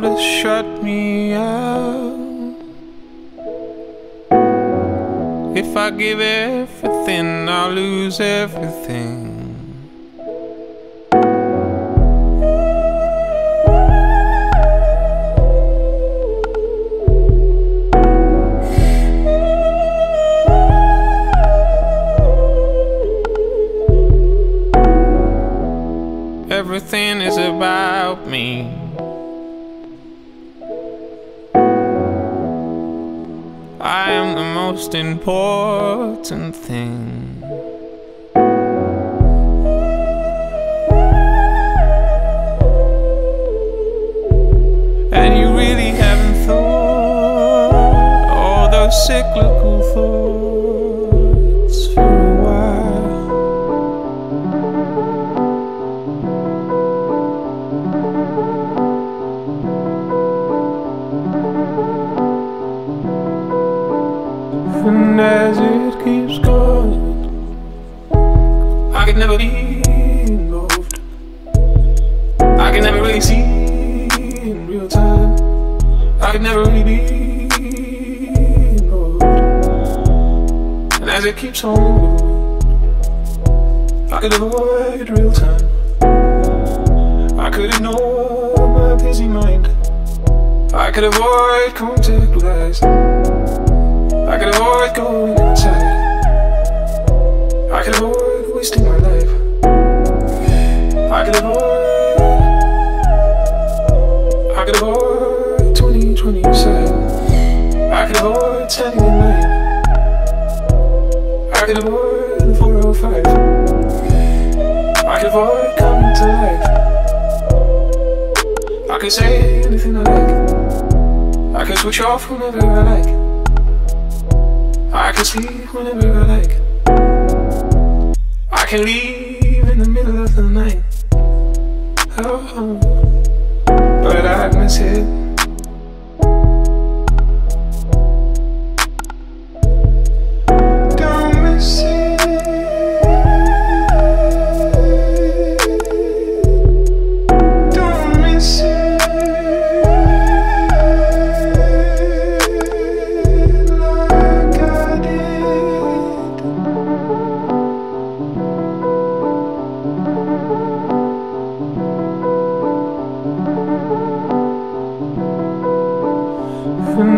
world shut me out. If I give everything, I'll lose everything. Everything is about me. I am the most important thing. As it keeps going, I could never be involved. I can never really see in real time. I could never really be involved. And as it keeps on going, I could avoid real time. I could ignore my busy mind. I could avoid contact with eyes. I could avoid the 405. I avoid coming to life. I can say anything I like. I can switch off whenever I like. I can sleep whenever I like. I can leave in the middle of the night. Oh, but I miss it.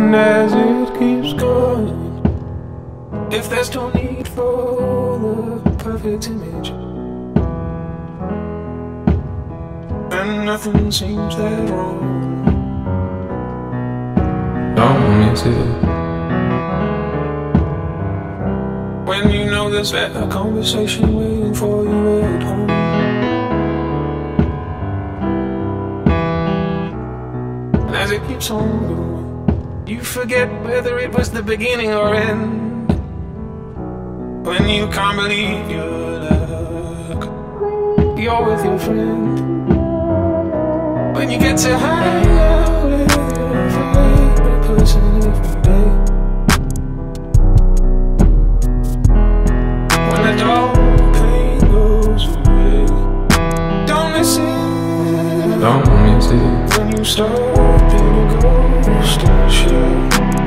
And as it keeps going, if there's no need for the perfect image, and nothing seems that wrong, don't miss it. When you know there's a conversation waiting for you at home. And as it keeps on going, you forget whether it was the beginning or end. When you can't believe your luck, you're with your friend. When you get to hang out with your favorite person every day. When the dull pain goes away, don't miss it. Don't miss it. When you start being a ghost in